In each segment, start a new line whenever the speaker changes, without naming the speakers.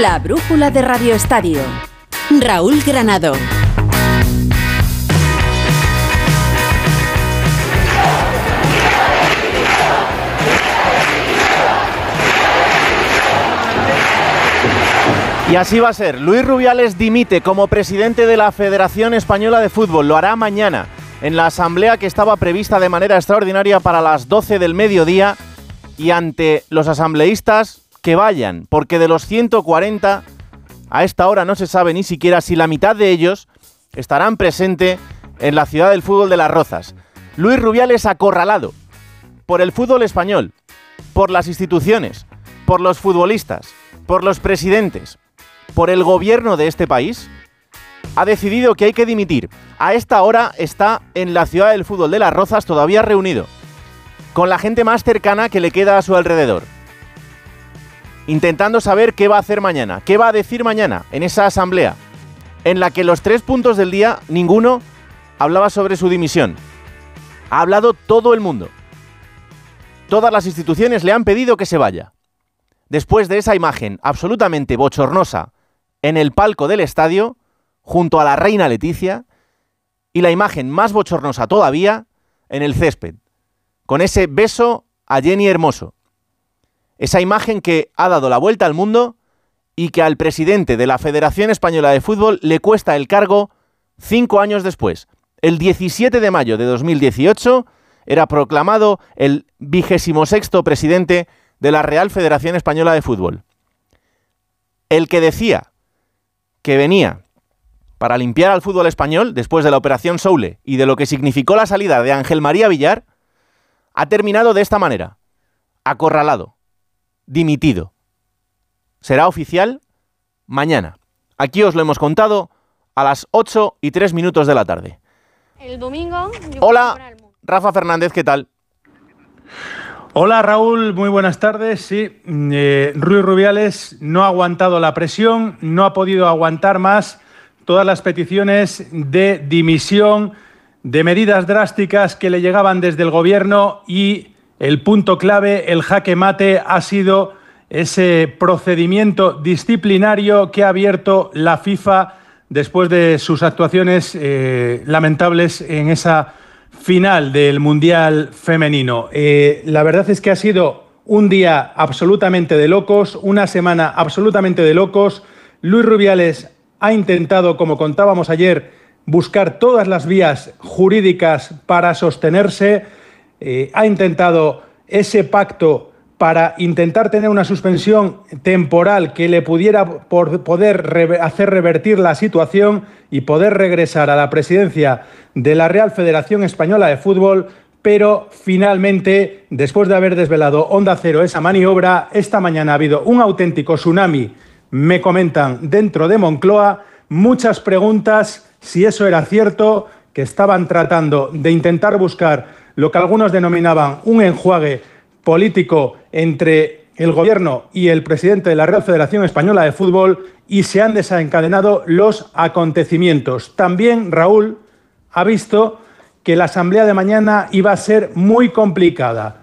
La brújula de Radio Estadio. Raúl Granado.
Y así va a ser. Luis Rubiales dimite como presidente de la Federación Española de Fútbol. Lo hará mañana en la asamblea que estaba prevista de manera extraordinaria para las 12 del mediodía y ante los asambleístas que vayan, porque de los 140 a esta hora no se sabe ni siquiera si la mitad de ellos estarán presentes en la ciudad del fútbol de Las Rozas. Luis Rubiales acorralado por el fútbol español, por las instituciones, por los futbolistas, por los presidentes, por el gobierno de este país, ha decidido que hay que dimitir. A esta hora está en la ciudad del fútbol de Las Rozas todavía reunido, con la gente más cercana que le queda a su alrededor. Intentando saber qué va a hacer mañana, qué va a decir mañana en esa asamblea, en la que los tres puntos del día, ninguno hablaba sobre su dimisión. Ha hablado todo el mundo. Todas las instituciones le han pedido que se vaya. Después de esa imagen absolutamente bochornosa en el palco del estadio, junto a la reina Leticia, y la imagen más bochornosa todavía en el césped, con ese beso a Jenny Hermoso. Esa imagen que ha dado la vuelta al mundo y que al presidente de la Federación Española de Fútbol le cuesta el cargo cinco años después. El 17 de mayo de 2018 era proclamado el vigésimo sexto presidente de la Real Federación Española de Fútbol. El que decía que venía para limpiar al fútbol español después de la operación Soule y de lo que significó la salida de Ángel María Villar, ha terminado de esta manera, acorralado, dimitido. Será oficial mañana. Aquí os lo hemos contado a las 8 y 3 minutos de la tarde.
El domingo.
Hola, Rafa Fernández, ¿qué tal?
Hola Raúl, muy buenas tardes. Sí, eh, Ruiz Rubiales no ha aguantado la presión, no ha podido aguantar más todas las peticiones de dimisión, de medidas drásticas que le llegaban desde el Gobierno y el punto clave, el jaque mate, ha sido ese procedimiento disciplinario que ha abierto la FIFA después de sus actuaciones eh, lamentables en esa final del Mundial femenino. Eh, la verdad es que ha sido un día absolutamente de locos, una semana absolutamente de locos. Luis Rubiales ha intentado, como contábamos ayer, buscar todas las vías jurídicas para sostenerse, eh, ha intentado ese pacto para intentar tener una suspensión temporal que le pudiera poder hacer revertir la situación y poder regresar a la presidencia de la Real Federación Española de Fútbol, pero finalmente, después de haber desvelado Onda Cero esa maniobra, esta mañana ha habido un auténtico tsunami me comentan dentro de Moncloa. Muchas preguntas si eso era cierto, que estaban tratando de intentar buscar lo que algunos denominaban un enjuague político entre el gobierno y el presidente de la Real Federación Española de Fútbol y se han desencadenado los acontecimientos. También Raúl ha visto que la asamblea de mañana iba a ser muy complicada.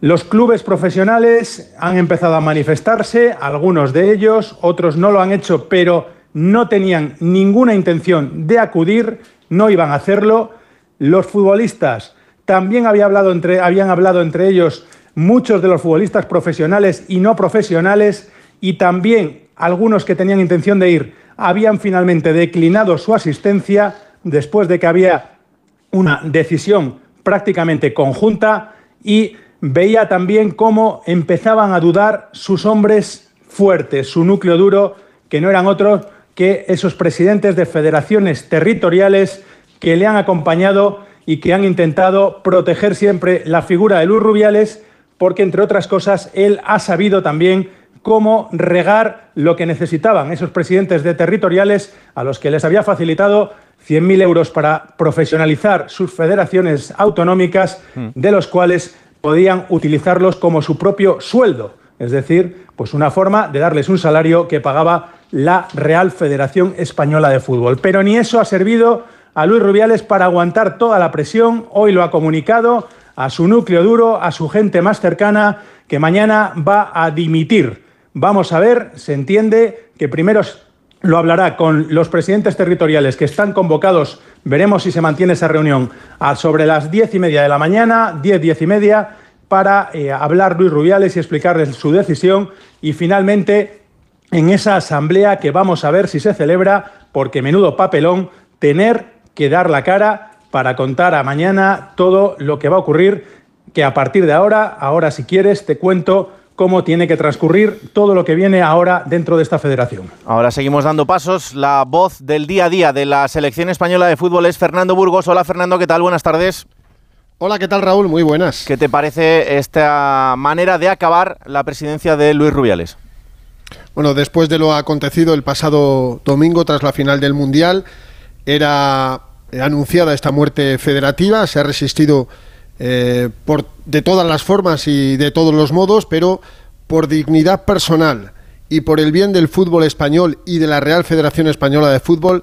Los clubes profesionales han empezado a manifestarse, algunos de ellos, otros no lo han hecho, pero no tenían ninguna intención de acudir, no iban a hacerlo. Los futbolistas también había hablado entre, habían hablado entre ellos muchos de los futbolistas profesionales y no profesionales, y también algunos que tenían intención de ir habían finalmente declinado su asistencia después de que había una decisión prácticamente conjunta y veía también cómo empezaban a dudar sus hombres fuertes, su núcleo duro, que no eran otros que esos presidentes de federaciones territoriales que le han acompañado y que han intentado proteger siempre la figura de Luis Rubiales, porque entre otras cosas él ha sabido también cómo regar lo que necesitaban esos presidentes de territoriales a los que les había facilitado 100.000 euros para profesionalizar sus federaciones autonómicas, mm. de los cuales podían utilizarlos como su propio sueldo, es decir, pues una forma de darles un salario que pagaba la Real Federación Española de Fútbol. Pero ni eso ha servido a Luis Rubiales para aguantar toda la presión. Hoy lo ha comunicado a su núcleo duro, a su gente más cercana, que mañana va a dimitir. Vamos a ver, se entiende que primero lo hablará con los presidentes territoriales que están convocados. Veremos si se mantiene esa reunión a sobre las diez y media de la mañana, diez, diez y media, para eh, hablar Luis Rubiales y explicarles su decisión. Y finalmente, en esa asamblea que vamos a ver si se celebra, porque menudo papelón, tener que dar la cara para contar a mañana todo lo que va a ocurrir, que a partir de ahora, ahora si quieres, te cuento cómo tiene que transcurrir todo lo que viene ahora dentro de esta federación.
Ahora seguimos dando pasos. La voz del día a día de la selección española de fútbol es Fernando Burgos. Hola Fernando, ¿qué tal? Buenas tardes.
Hola, ¿qué tal Raúl? Muy buenas.
¿Qué te parece esta manera de acabar la presidencia de Luis Rubiales?
Bueno, después de lo acontecido el pasado domingo tras la final del Mundial, era anunciada esta muerte federativa, se ha resistido eh, por, de todas las formas y de todos los modos, pero por dignidad personal y por el bien del fútbol español y de la Real Federación Española de Fútbol,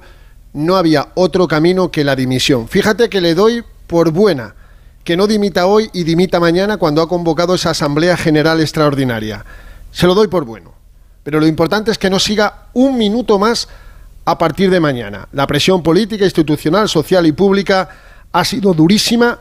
no había otro camino que la dimisión. Fíjate que le doy por buena que no dimita hoy y dimita mañana cuando ha convocado esa Asamblea General Extraordinaria. Se lo doy por bueno. Pero lo importante es que no siga un minuto más a partir de mañana. La presión política, institucional, social y pública ha sido durísima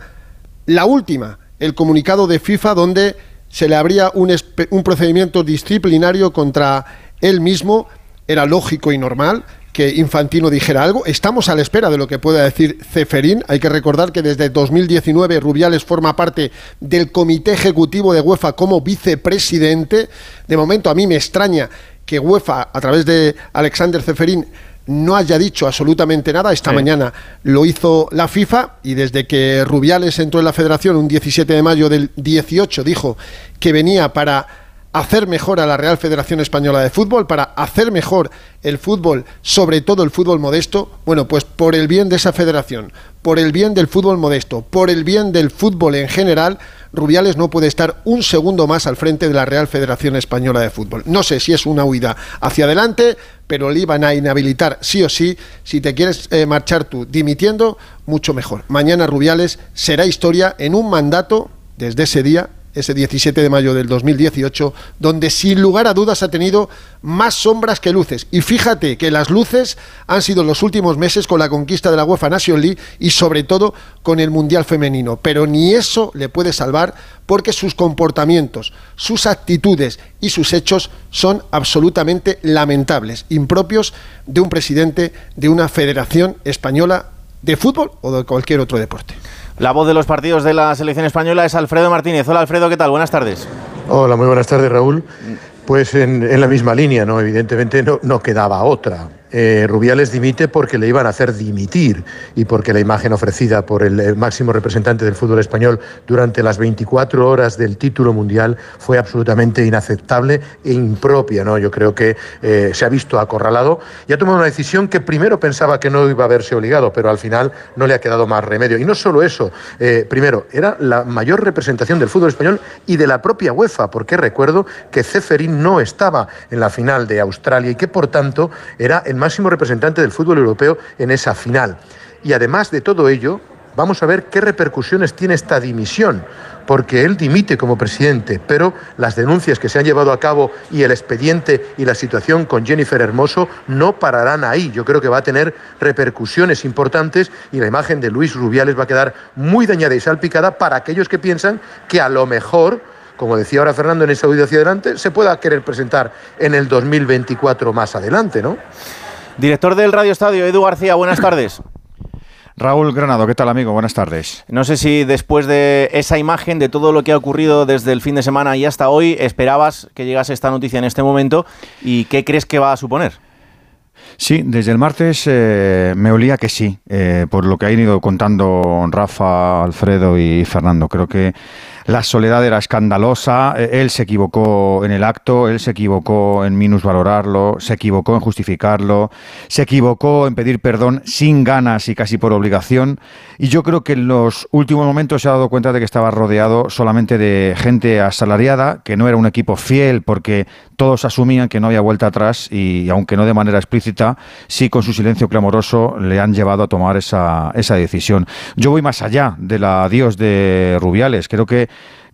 la última, el comunicado de FIFA donde se le abría un, procedimiento disciplinario contra él mismo, era lógico y normal que Infantino dijera algo. Estamos a la espera de lo que pueda decir Ceferín. Hay que recordar que desde 2019 Rubiales forma parte del comité ejecutivo de UEFA como vicepresidente. De momento a mí me extraña que UEFA, a través de Alexander Ceferín, no haya dicho absolutamente nada. Esta mañana lo hizo la FIFA y desde que Rubiales entró en la federación un 17 de mayo del 18 dijo que venía para hacer mejor a la Real Federación Española de Fútbol, para hacer mejor el fútbol, sobre todo el fútbol modesto, bueno, pues por el bien de esa federación, por el bien del fútbol modesto, por el bien del fútbol en general, Rubiales no puede estar un segundo más al frente de la Real Federación Española de Fútbol. No sé si es una huida hacia adelante, pero le iban a inhabilitar sí o sí. Si te quieres eh, marchar tú dimitiendo, mucho mejor. Mañana Rubiales será historia en un mandato desde ese día ese 17 de mayo del 2018, donde sin lugar a dudas ha tenido más sombras que luces. Y fíjate que las luces han sido los últimos meses con la conquista de la UEFA Nation League y sobre todo con el Mundial Femenino. Pero ni eso le puede salvar porque sus comportamientos, sus actitudes y sus hechos son absolutamente lamentables, impropios de un presidente de una federación española de fútbol o de cualquier otro deporte.
La voz de los partidos de la selección española es Alfredo Martínez. Hola Alfredo, ¿qué tal? Buenas tardes.
Hola, muy buenas tardes Raúl. Pues en, la misma línea, ¿no? Evidentemente no, no quedaba otra. Eh, Rubiales dimite porque le iban a hacer dimitir y porque la imagen ofrecida por el, máximo representante del fútbol español durante las 24 horas del título mundial fue absolutamente inaceptable e impropia. ¿no? Yo creo que eh, se ha visto acorralado y ha tomado una decisión que primero pensaba que no iba a verse obligado, pero al final no le ha quedado más remedio. Y no solo eso, eh, primero, era la mayor representación del fútbol español y de la propia UEFA, porque recuerdo que Ceferín no estaba en la final de Australia y que por tanto era el máximo representante del fútbol europeo en esa final. Y además de todo ello, vamos a ver qué repercusiones tiene esta dimisión, porque él dimite como presidente, pero las denuncias que se han llevado a cabo y el expediente y la situación con Jennifer Hermoso no pararán ahí. Yo creo que va a tener repercusiones importantes y la imagen de Luis Rubiales va a quedar muy dañada y salpicada para aquellos que piensan que a lo mejor como decía ahora Fernando en audio hacia adelante, se pueda querer presentar en el 2024 más adelante, ¿no?
Director del Radio Estadio, Edu García, buenas tardes.
Raúl Granado, ¿qué tal amigo? Buenas tardes.
No sé si después de esa imagen, de todo lo que ha ocurrido desde el fin de semana y hasta hoy, esperabas que llegase esta noticia en este momento y qué crees que va a suponer.
Sí, desde el martes eh, me olía que sí, eh, por lo que han ido contando Rafa, Alfredo y Fernando. Creo que la soledad era escandalosa, e, él se equivocó en el acto, él se equivocó en minusvalorarlo, se equivocó en justificarlo, se equivocó en pedir perdón sin ganas y casi por obligación. Y yo creo que en los últimos momentos se ha dado cuenta de que estaba rodeado solamente de gente asalariada, que no era un equipo fiel porque todos asumían que no había vuelta atrás y aunque no de manera explícita, sí con su silencio clamoroso le han llevado a tomar esa, esa decisión. Yo voy más allá del adiós de Rubiales, creo que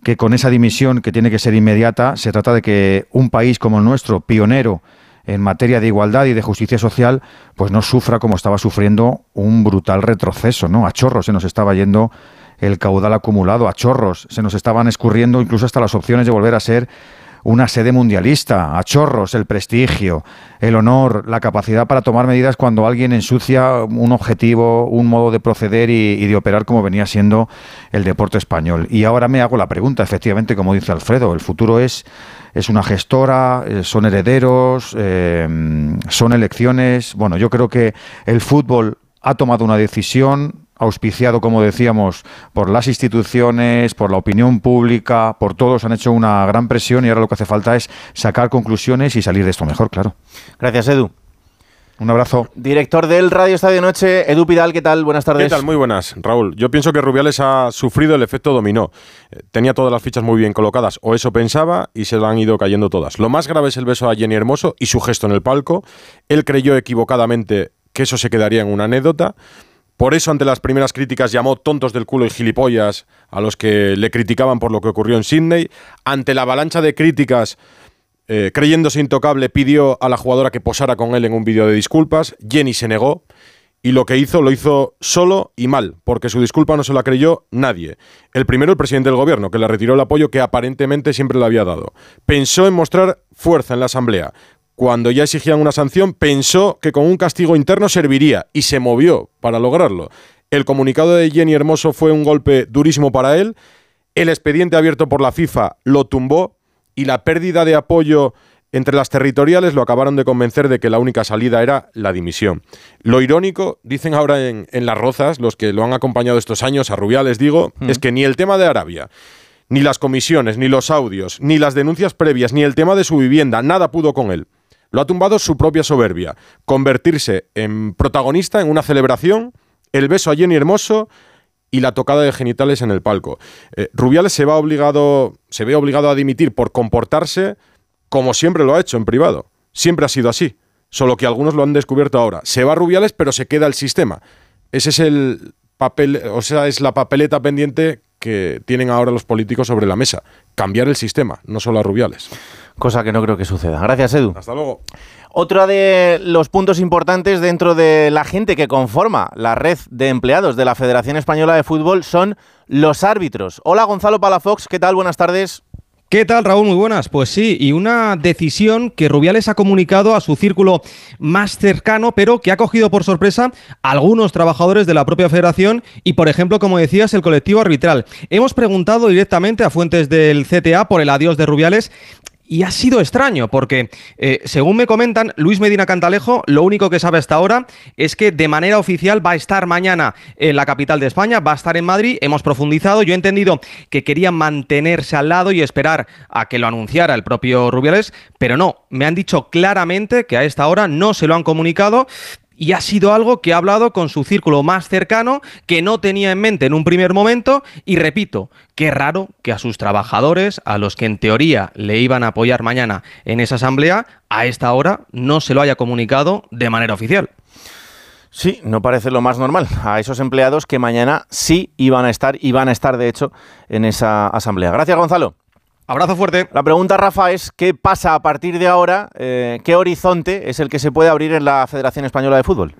que con esa dimisión que tiene que ser inmediata, se trata de que un país como el nuestro, pionero en materia de igualdad y de justicia social, pues no sufra como estaba sufriendo un brutal retroceso, ¿no? A chorros se nos estaba yendo el caudal acumulado, a chorros se nos estaban escurriendo incluso hasta las opciones de volver a ser una sede mundialista, a chorros, el prestigio, el honor, la capacidad para tomar medidas cuando alguien ensucia un objetivo, un modo de proceder y, de operar como venía siendo el deporte español. Y ahora me hago la pregunta, efectivamente, como dice Alfredo, el futuro es, es una gestora, eh, son herederos, eh, son elecciones. Bueno, yo creo que el fútbol ha tomado una decisión, auspiciado, como decíamos, por las instituciones, por la opinión pública, por todos, han hecho una gran presión y ahora lo que hace falta es sacar conclusiones y salir de esto mejor, claro.
Gracias, Edu.
Un abrazo.
Director del Radio Estadio Noche, Edu Pidal, ¿qué tal? Buenas tardes.
¿Qué tal? Muy buenas, Raúl. Yo pienso que Rubiales ha sufrido el efecto dominó. Eh, tenía todas las fichas muy bien colocadas, o eso pensaba, y se le han ido cayendo todas. Lo más grave es el beso a Jenny Hermoso y su gesto en el palco. Él creyó equivocadamente que eso se quedaría en una anécdota. Por eso, ante las primeras críticas, llamó tontos del culo y gilipollas a los que le criticaban por lo que ocurrió en Sydney. Ante la avalancha de críticas, eh, creyéndose intocable, pidió a la jugadora que posara con él en un vídeo de disculpas. Jenny se negó y lo que hizo lo hizo solo y mal, porque su disculpa no se la creyó nadie. El primero, el presidente del gobierno, que le retiró el apoyo que aparentemente siempre le había dado. Pensó en mostrar fuerza en la asamblea, cuando ya exigían una sanción, pensó que con un castigo interno serviría y se movió para lograrlo. El comunicado de Jenny Hermoso fue un golpe durísimo para él. El expediente abierto por la FIFA lo tumbó y la pérdida de apoyo entre las territoriales lo acabaron de convencer de que la única salida era la dimisión. Lo irónico, dicen ahora en, Las Rozas, los que lo han acompañado estos años, a Rubiales digo, mm. es que ni el tema de Arabia, ni las comisiones, ni los audios, ni las denuncias previas, ni el tema de su vivienda, nada pudo con él. Lo ha tumbado su propia soberbia. Convertirse en protagonista en una celebración, el beso a Jenny Hermoso y la tocada de genitales en el palco. Eh, Rubiales se, va obligado, se ve obligado a dimitir por comportarse como siempre lo ha hecho en privado. Siempre ha sido así. Solo que algunos lo han descubierto ahora. Se va Rubiales, pero se queda el sistema. Ese es el papel, o sea, es la papeleta pendiente que tienen ahora los políticos sobre la mesa. Cambiar el sistema, no solo a Rubiales
cosa que no creo que suceda. Gracias, Edu.
Hasta luego.
Otro de los puntos importantes dentro de la gente que conforma la red de empleados de la Federación Española de Fútbol son los árbitros. Hola, Gonzalo Palafox, ¿qué tal? Buenas tardes.
¿Qué tal, Raúl? Muy buenas. Pues sí, y una decisión que Rubiales ha comunicado a su círculo más cercano, pero que ha cogido por sorpresa a algunos trabajadores de la propia federación y, por ejemplo, como decías, el colectivo arbitral. Hemos preguntado directamente a fuentes del CTA por el adiós de Rubiales y ha sido extraño porque, eh, según me comentan, Luis Medina Cantalejo lo único que sabe hasta ahora es que de manera oficial va a estar mañana en la capital de España, va a estar en Madrid. Hemos profundizado, yo he entendido que querían mantenerse al lado y esperar a que lo anunciara el propio Rubiales, pero no, me han dicho claramente que a esta hora no se lo han comunicado y ha sido algo que ha hablado con su círculo más cercano, que no tenía en mente en un primer momento, y repito, qué raro que a sus trabajadores, a los que en teoría le iban a apoyar mañana en esa asamblea, a esta hora no se lo haya comunicado de manera oficial.
Sí, no parece lo más normal. A esos empleados que mañana sí iban a estar, y van a estar de hecho, en esa asamblea. Gracias, Gonzalo.
Abrazo fuerte.
La pregunta, Rafa, es ¿qué pasa a partir de ahora? Eh, ¿Qué horizonte es el que se puede abrir en la Federación Española de Fútbol?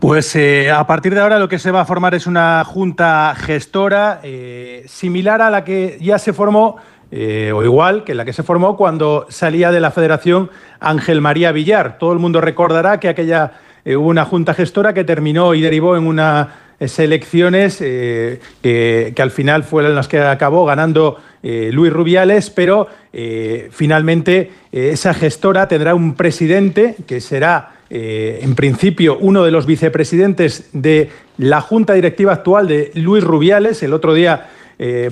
Pues eh, a partir de ahora lo que se va a formar es una junta gestora eh, similar a la que ya se formó, o igual que la que se formó cuando salía de la Federación Ángel María Villar. Todo el mundo recordará que aquella hubo una junta gestora que terminó y derivó en unas elecciones que, al final fueron las que acabó ganando eh, Luis Rubiales, pero eh, finalmente eh, esa gestora tendrá un presidente que será en principio uno de los vicepresidentes de la junta directiva actual de Luis Rubiales. El otro día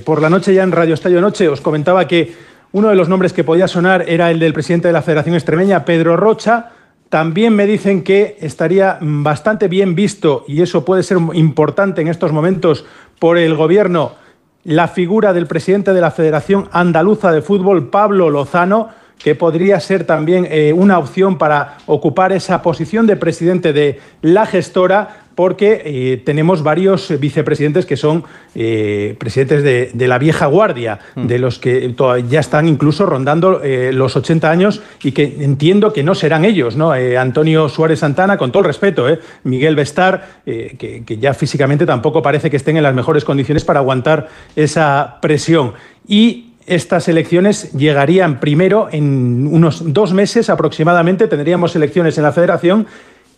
por la noche ya en Radio Estadio Noche os comentaba que uno de los nombres que podía sonar era el del presidente de la Federación Extremeña, Pedro Rocha. También me dicen que estaría bastante bien visto, y eso puede ser importante en estos momentos, por el Gobierno la figura del presidente de la Federación Andaluza de Fútbol, Pablo Lozano, que podría ser también eh, una opción para ocupar esa posición de presidente de la gestora, porque eh, tenemos varios vicepresidentes que son eh, presidentes de, la vieja guardia, mm. de los que ya están incluso rondando eh, los 80 años y que entiendo que no serán ellos, ¿no? Antonio Suárez Santana, con todo el respeto, Miguel Bestar, que, que ya físicamente tampoco parece que estén en las mejores condiciones para aguantar esa presión. Y estas elecciones llegarían primero en unos dos meses aproximadamente, tendríamos elecciones en la federación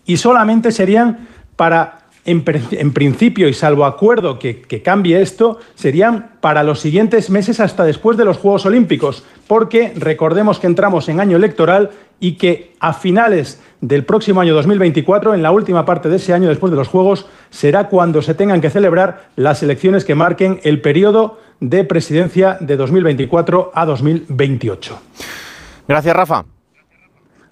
y solamente serían para, en, principio y salvo acuerdo que, que, cambie esto, serían para los siguientes meses hasta después de los Juegos Olímpicos, porque recordemos que entramos en año electoral y que a finales del próximo año 2024, en la última parte de ese año después de los Juegos, será cuando se tengan que celebrar las elecciones que marquen el periodo de presidencia de 2024 a 2028.
Gracias, Rafa.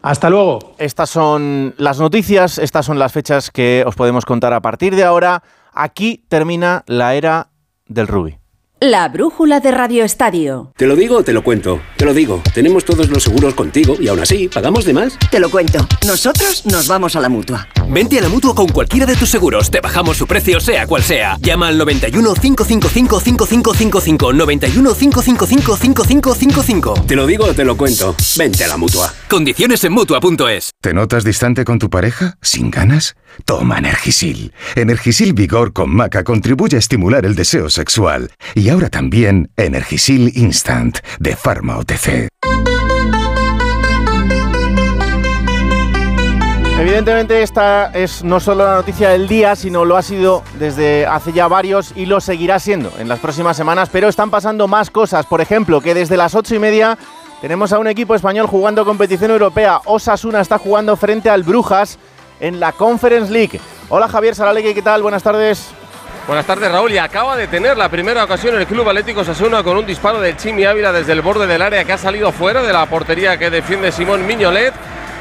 Hasta luego.
Estas son las noticias, estas son las fechas que os podemos contar a partir de ahora. Aquí termina la era del Ruby.
La brújula de Radio Estadio.
¿Te lo digo o te lo cuento? Te lo digo. Tenemos todos los seguros contigo y aún así, ¿pagamos de más?
Te lo cuento. Nosotros nos vamos a la mutua.
Vente a la mutua con cualquiera de tus seguros. Te bajamos su precio, sea cual sea. Llama al 91 555 5555. 91 555 5555.
Te lo digo o te lo cuento. Vente a la mutua.
Condiciones en mutua.es.
¿Te notas distante con tu pareja? ¿Sin ganas? Toma Energisil. Energisil Vigor con Maca contribuye a estimular el deseo sexual. Y ahora también Energisil Instant de Pharma OTC.
Evidentemente esta es no solo la noticia del día, sino lo ha sido desde hace ya varios y lo seguirá siendo en las próximas semanas, pero están pasando más cosas. Por ejemplo, que desde las ocho y media tenemos a un equipo español jugando competición europea. Osasuna está jugando frente al Brujas en la Conference League. Hola Javier Saralegui, ¿qué tal? Buenas tardes.
Buenas tardes Raúl. Y acaba de tener la primera ocasión el Club Atlético Sasuna con un disparo del Chimi Ávila desde el borde del área que ha salido fuera de la portería que defiende Simón Miñolet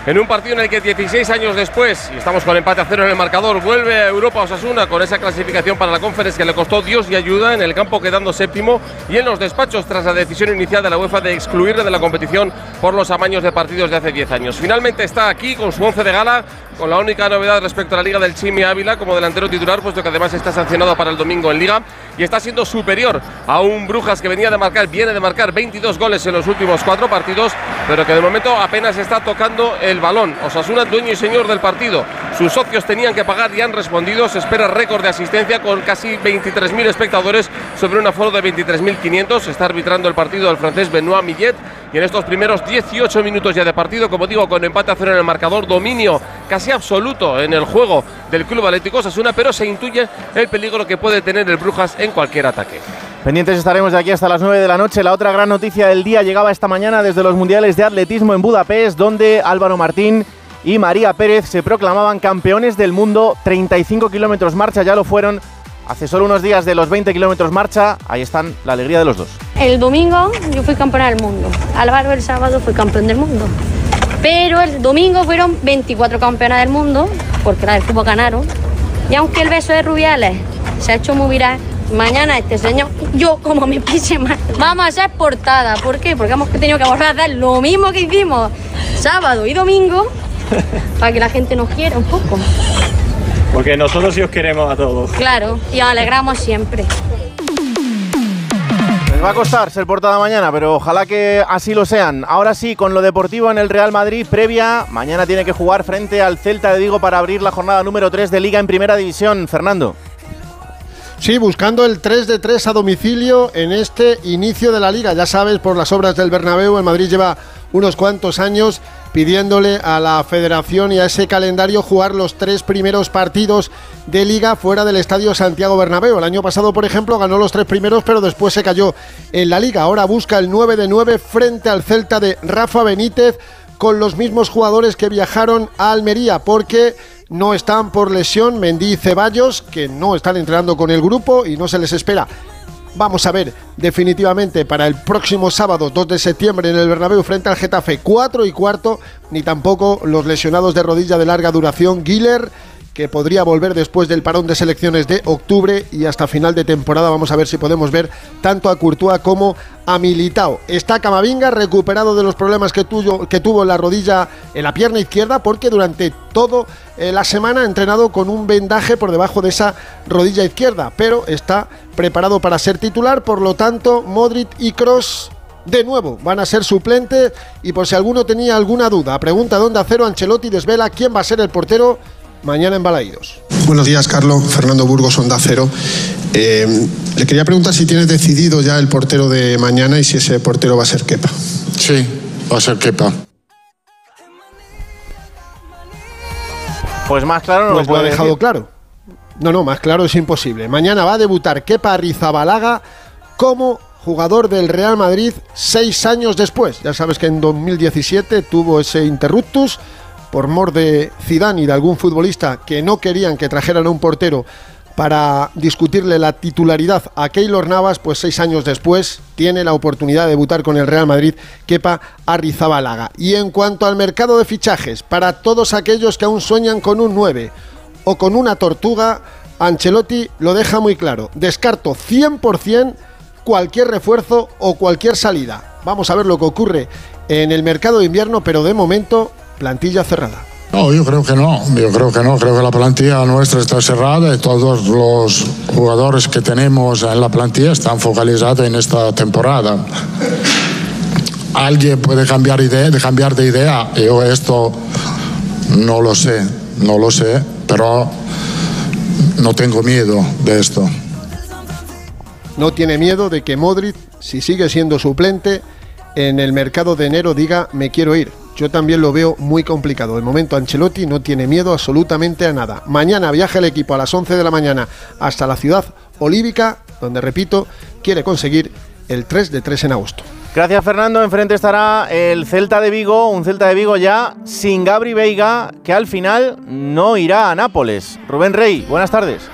en un partido en el que 16 años después, y estamos con empate a cero en el marcador, vuelve a Europa Osasuna con esa clasificación para la Conference que le costó Dios y ayuda en el campo quedando séptimo y en los despachos tras la decisión inicial de la UEFA de excluirle de la competición por los amaños de partidos de hace 10 años. Finalmente está aquí con su once de gala, con la única novedad respecto a la Liga del Chimi Ávila como delantero titular, puesto que además está sancionado para el domingo en Liga y está siendo superior a un Brujas que venía de marcar, viene de marcar 22 goles en los últimos cuatro partidos, pero que de momento apenas está tocando el balón. Osasuna, dueño y señor del partido. Sus socios tenían que pagar y han respondido. Se espera récord de asistencia con casi 23.000 espectadores sobre un aforo de 23.500. Está arbitrando el partido del francés Benoit Millet. Y en estos primeros 18 minutos ya de partido, como digo, con empate a cero en el marcador, dominio casi absoluto en el juego del Club Atlético Osasuna, pero se intuye el peligro que puede tener el Brujas en cualquier ataque.
Pendientes estaremos de aquí hasta las 9 de la noche. La otra gran noticia del día llegaba esta mañana desde los Mundiales de Atletismo en Budapest, donde Álvaro Martín y María Pérez se proclamaban campeones del mundo. 35 kilómetros marcha ya lo fueron hace solo unos días de los 20 kilómetros marcha. Ahí están la alegría de los dos.
El domingo yo fui campeona del mundo. Álvaro el sábado fue campeón del mundo. Pero el domingo fueron 24 campeonas del mundo, porque la del fútbol ganaron. Y aunque el beso de Rubiales se ha hecho muy viral, mañana este señor, yo como me pise más, vamos a ser portada. ¿Por qué? Porque hemos tenido que volver a hacer lo mismo que hicimos sábado y domingo para que la gente nos quiera un poco.
Porque nosotros sí os queremos a todos.
Claro, y os alegramos siempre.
Les va a costar ser portada mañana, pero ojalá que así lo sean. Ahora sí, con lo deportivo en el Real Madrid, previa, mañana tiene que jugar frente al Celta de Digo para abrir la jornada número 3 de Liga en Primera División. Fernando.
Sí, buscando el 3 de 3 a domicilio en este inicio de la liga. Ya sabes, por las obras del Bernabéu, el Madrid lleva unos cuantos años pidiéndole a la federación y a ese calendario jugar los tres primeros partidos de liga fuera del estadio Santiago Bernabéu. El año pasado, por ejemplo, ganó los tres primeros, pero después se cayó en la liga. Ahora busca el 9 de 9 frente al Celta de Rafa Benítez con los mismos jugadores que viajaron a Almería, porque no están por lesión Mendy y Ceballos, que no están entrenando con el grupo y no se les espera. Vamos a ver definitivamente para el próximo sábado 2 de septiembre en el Bernabéu frente al Getafe 4 y cuarto, ni tampoco los lesionados de rodilla de larga duración Giller que podría volver después del parón de selecciones de octubre y hasta final de temporada. Vamos a ver si podemos ver tanto a Courtois como a Militao. Está Camavinga recuperado de los problemas que, que tuvo en la rodilla, en la pierna izquierda, porque durante toda eh, la semana ha entrenado con un vendaje por debajo de esa rodilla izquierda, pero está preparado para ser titular, por lo tanto, Modric y Cross de nuevo van a ser suplentes y por si alguno tenía alguna duda, pregunta dónde acero Ancelotti desvela quién va a ser el portero mañana en Balaídos.
Buenos días, Carlos. Fernando Burgos, Onda Cero. Eh, le quería preguntar si tienes decidido ya el portero de mañana y si ese portero va a ser Kepa.
Sí, va a ser Kepa.
Pues más claro no
pues lo, ha dejado claro. No, no, más claro es imposible. Mañana va a debutar Kepa Rizabalaga como jugador del Real Madrid seis años después. Ya sabes que en 2017 tuvo ese interruptus por mor de Zidane y de algún futbolista que no querían que trajeran a un portero para discutirle la titularidad a Keylor Navas, pues seis años después tiene la oportunidad de debutar con el Real Madrid, Kepa Arrizabalaga. Y en cuanto al mercado de fichajes, para todos aquellos que aún sueñan con un 9 o con una tortuga, Ancelotti lo deja muy claro. Descarto 100% cualquier refuerzo o cualquier salida. Vamos a ver lo que ocurre en el mercado de invierno, pero de momento plantilla cerrada.
No, yo creo que no, yo creo que no, creo que la plantilla nuestra está cerrada y todos los jugadores que tenemos en la plantilla están focalizados en esta temporada. Alguien puede cambiar, idea, de cambiar de idea, yo esto no lo sé, no lo sé, pero no tengo miedo de esto.
No tiene miedo de que Modric, si sigue siendo suplente, en el mercado de enero diga me quiero ir yo también lo veo muy complicado. De momento Ancelotti no tiene miedo absolutamente a nada. Mañana viaja el equipo a las 11 de la mañana hasta la ciudad olívica, donde, repito, quiere conseguir el 3 de 3 en agosto.
Gracias Fernando, enfrente estará el Celta de Vigo, un Celta de Vigo ya sin Gabri Veiga, que al final no irá a Nápoles. Rubén Rey, buenas tardes.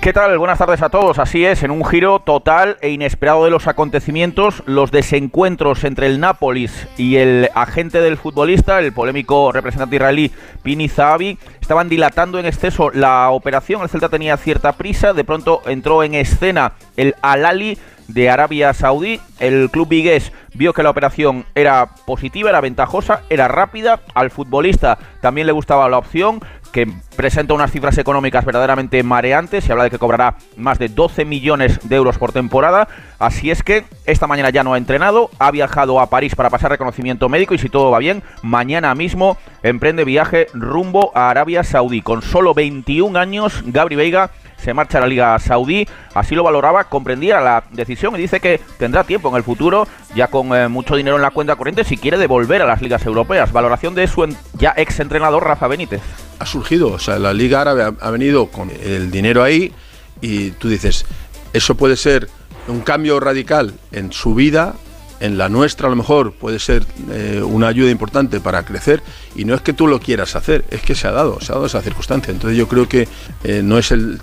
¿Qué tal? Buenas tardes a todos. Así es, en un giro total e inesperado de los acontecimientos, los desencuentros entre el Nápoles y el agente del futbolista, el polémico representante israelí Pini Zahavi, estaban dilatando en exceso la operación. El Celta tenía cierta prisa, de pronto entró en escena el Alali de Arabia Saudí. El club vigués vio que la operación era positiva, era ventajosa, era rápida. Al futbolista también le gustaba la opción que presenta unas cifras económicas verdaderamente mareantes. Se habla de que cobrará más de 12 millones de euros por temporada. Así es que esta mañana ya no ha entrenado, ha viajado a París para pasar reconocimiento médico y si todo va bien, mañana mismo emprende viaje rumbo a Arabia Saudí. Con solo 21 años, Gabri Veiga se marcha a la Liga Saudí. Así lo valoraba, comprendía la decisión y dice que tendrá tiempo en el futuro, ya con eh, mucho dinero en la cuenta corriente, si quiere devolver a las ligas europeas. Valoración de su ya ex entrenador Rafa Benítez.
Ha surgido, o sea, la Liga Árabe ha venido con el dinero ahí y tú dices, eso puede ser un cambio radical en su vida, en la nuestra a lo mejor puede ser eh, una ayuda importante para crecer y no es que tú lo quieras hacer, es que se ha dado, se ha dado esa circunstancia. Entonces yo creo que eh, no es el,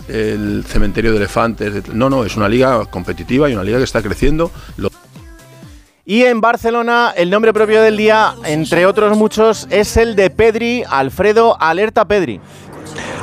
cementerio de elefantes, no, no, es una liga competitiva y una liga que está creciendo.
Y en Barcelona el nombre propio del día, entre otros muchos, es el de Pedri, Alfredo Alerta Pedri.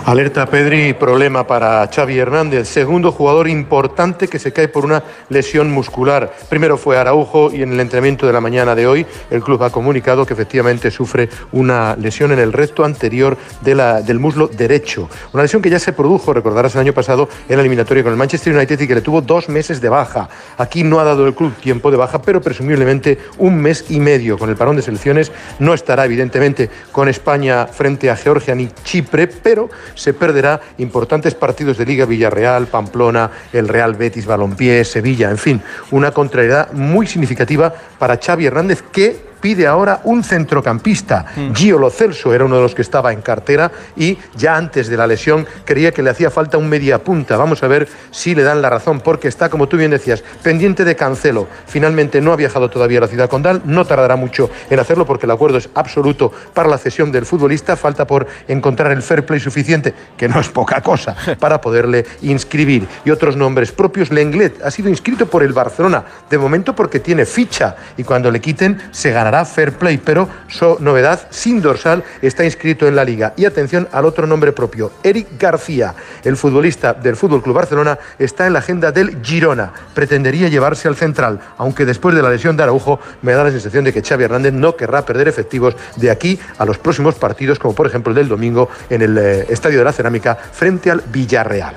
Alerta Pedri, problema para Xavi Hernández, segundo jugador importante que se cae por una lesión muscular. Primero fue Araujo y en el entrenamiento de la mañana de hoy el club ha comunicado que efectivamente sufre una lesión en el recto anterior de la, del muslo derecho. Una lesión que ya se produjo, recordarás, el año pasado en la eliminatoria con el Manchester United y que le tuvo dos meses de baja. Aquí no ha dado el club tiempo de baja, pero presumiblemente un mes y medio con el parón de selecciones. No estará evidentemente con España frente a Georgia ni Chipre, pero se perderá importantes partidos de Liga Villarreal, Pamplona, el Real Betis Balompié, Sevilla, en fin, una contrariedad muy significativa para Xavi Hernández que pide ahora un centrocampista. Mm. Gio Lo Celso era uno de los que estaba en cartera y ya antes de la lesión creía que le hacía falta un media punta. Vamos a ver si le dan la razón, porque está, como tú bien decías, pendiente de Cancelo. Finalmente no ha viajado todavía a la ciudad condal, no tardará mucho en hacerlo porque el acuerdo es absoluto para la cesión del futbolista. Falta por encontrar el fair play suficiente, que no es poca cosa, para poderle inscribir. Y otros nombres propios, Lenglet ha sido inscrito por el Barcelona, de momento porque tiene ficha y cuando le quiten se gana ganará Fair Play, pero su novedad, sin dorsal, está inscrito en la liga. Y atención al otro nombre propio, Eric García, el futbolista del Fútbol Club Barcelona, está en la agenda del Girona. Pretendería llevarse al central, aunque después de la lesión de Araujo me da la sensación de que Xavi Hernández no querrá perder efectivos de aquí a los próximos partidos, como por ejemplo el del domingo en el eh, Estadio de la Cerámica frente al Villarreal.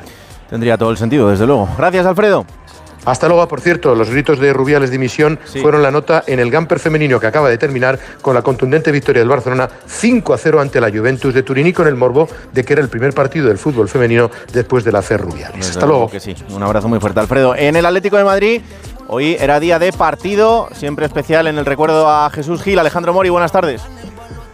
Tendría todo el sentido, desde luego. Gracias, Alfredo.
Hasta luego, por cierto, los gritos de Rubiales de dimisión fueron la nota en el Gamper femenino que acaba de terminar con la contundente victoria del Barcelona 5 a 0 ante la Juventus de Turín y con el morbo de que era el primer partido del fútbol femenino después de la hacer Rubiales. Hasta luego.
Que sí. Un abrazo muy fuerte, Alfredo. En el Atlético de Madrid, hoy era día de partido, siempre especial en el recuerdo a Jesús Gil. Alejandro Mori, buenas tardes.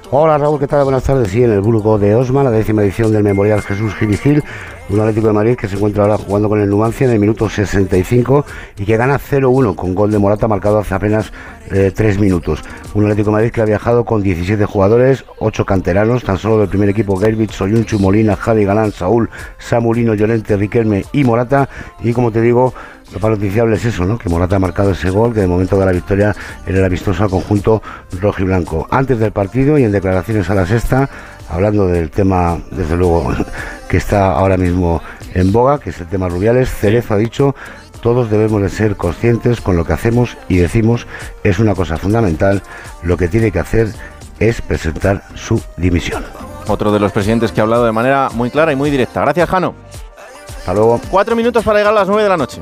Hola Raúl, ¿qué tal? Buenas tardes. Sí, en el Burgo de Osma, la décima edición del Memorial Jesús Gil un Atlético de Madrid que se encuentra ahora jugando con el Numancia en el minuto 65 y que gana 0-1 con gol de Morata marcado hace apenas eh, 3 minutos. Un Atlético de Madrid que ha viajado con 17 jugadores, 8 canteranos, tan solo del primer equipo Gerbich, Soyunchu, Molina, Javi Galán, Saúl, Samulino, Llorente, Riquelme y Morata. Y como te digo, lo más noticiable es eso, ¿no? Que Morata ha marcado ese gol, que de momento de la victoria era vistoso al conjunto rojo y blanco. Antes del partido y en declaraciones a la sexta, hablando del tema, desde luego, que está ahora mismo en boga, que es el tema Rubiales, Cerezo ha dicho todos debemos de ser conscientes con lo que hacemos y decimos es una cosa fundamental. Lo que tiene que hacer es presentar su dimisión.
Otro de los presidentes que ha hablado de manera muy clara y muy directa. Gracias, Jano.
Hasta luego.
Cuatro minutos para llegar a las nueve de la noche.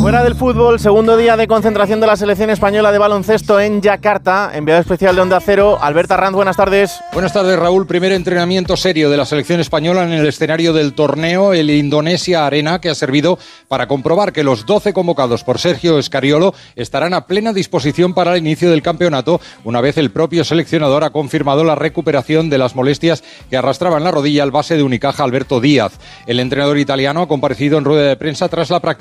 Fuera del fútbol, segundo día de concentración de la selección española de baloncesto en Yakarta. Enviado especial de Onda Cero, Alberta Rand, buenas tardes.
Buenas tardes, Raúl. Primer entrenamiento serio de la selección española en el escenario del torneo, el Indonesia Arena, que ha servido para comprobar que los 12 convocados por Sergio Escariolo estarán a plena disposición para el inicio del campeonato, una vez el propio seleccionador ha confirmado la recuperación de las molestias que arrastraban la rodilla al base de Unicaja Alberto Díaz. El entrenador italiano ha comparecido en rueda de prensa tras la práctica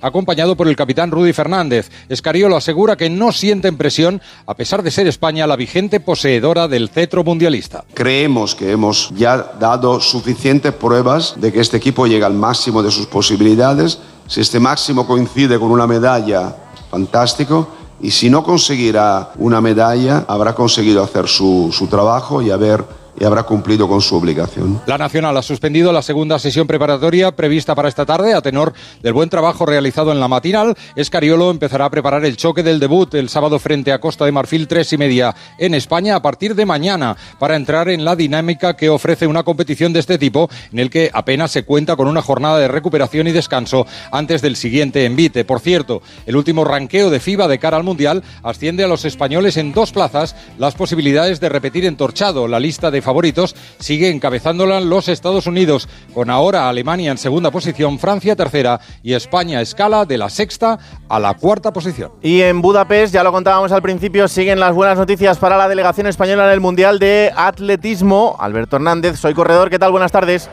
acompañado por el capitán Rudy Fernández. Escariolo asegura que no sienten presión, a pesar de ser España la vigente poseedora del cetro mundialista.
Creemos que hemos ya dado suficientes pruebas de que este equipo llega al máximo de sus posibilidades. Si este máximo coincide con una medalla, fantástico. Y si no conseguirá una medalla, habrá conseguido hacer su, su trabajo y haber y habrá cumplido con su obligación.
La Nacional ha suspendido la segunda sesión preparatoria prevista para esta tarde a tenor del buen trabajo realizado en la matinal. Escariolo empezará a preparar el choque del debut el sábado frente a Costa de Marfil tres y media en España a partir de mañana para entrar en la dinámica que ofrece una competición de este tipo en el que apenas se cuenta con una jornada de recuperación y descanso antes del siguiente envite. Por cierto, el último ranqueo de FIBA de cara al Mundial asciende a los españoles en dos plazas las posibilidades de repetir entorchado la lista de favoritos, sigue encabezándola los Estados Unidos, con ahora Alemania en segunda posición, Francia tercera y España escala de la sexta a la cuarta posición.
Y en Budapest, ya lo contábamos al principio, siguen las buenas noticias para la delegación española en el Mundial de Atletismo. Alberto Hernández, soy corredor, ¿qué tal? Buenas tardes.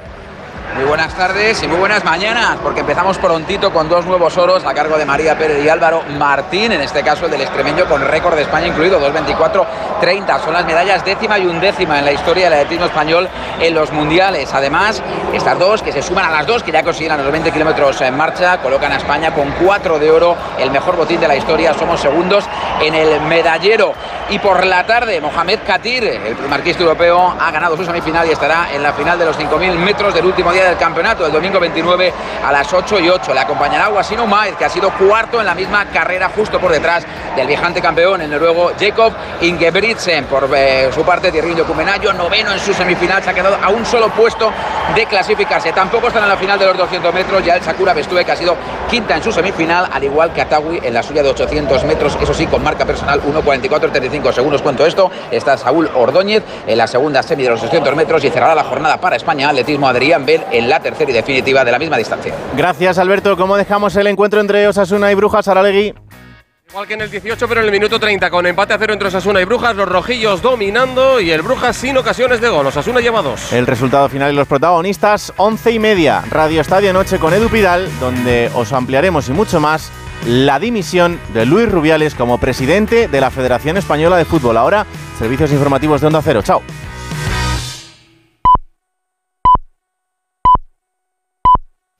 Muy buenas tardes y muy buenas mañanas, porque empezamos prontito con dos nuevos oros a cargo de María Pérez y Álvaro Martín, en este caso el del extremeño con récord de España incluido, 2.24-30. Son las medallas décima y undécima en la historia del atletismo español en los mundiales. Además, estas dos que se suman a las dos que ya consiguieron los 20 kilómetros en marcha, colocan a España con cuatro de oro, el mejor botín de la historia. Somos segundos en el medallero. Y por la tarde, Mohamed Katir, el marquista europeo, ha ganado su semifinal y estará en la final de los 5.000 metros del último día del campeonato, el domingo 29 a las 8 y 8. Le acompañará Wasino Maiz, que ha sido cuarto en la misma carrera, justo por detrás del viajante campeón, el noruego Jacob Ingebrigtsen. Por eh, su parte, Thierry Cumenayo, noveno en su semifinal, se ha quedado a un solo puesto de clasificarse. Tampoco están en la final de los 200 metros, ya el Sakura Bestue, que ha sido quinta en su semifinal, al igual que Atawi en la suya de 800 metros, eso sí, con marca personal 1.44.35. 25 segundos cuento esto. Está Saúl Ordóñez en la segunda semi de los 200 metros y cerrará la jornada para España. Atletismo Adrián Bell en la tercera y definitiva de la misma distancia.
Gracias, Alberto. ¿Cómo dejamos el encuentro entre Osasuna y Brujas, Aralegui?
Igual que en el 18, pero en el minuto 30, con empate a cero entre Osasuna y Brujas, los rojillos dominando y el Brujas sin ocasiones de gol. Osasuna lleva dos.
El resultado final y los protagonistas, once y media, Radio Estadio Noche con Edu Pidal, donde os ampliaremos y mucho más la dimisión de Luis Rubiales como presidente de la Federación Española de Fútbol. Ahora, servicios informativos de Onda Cero. Chao.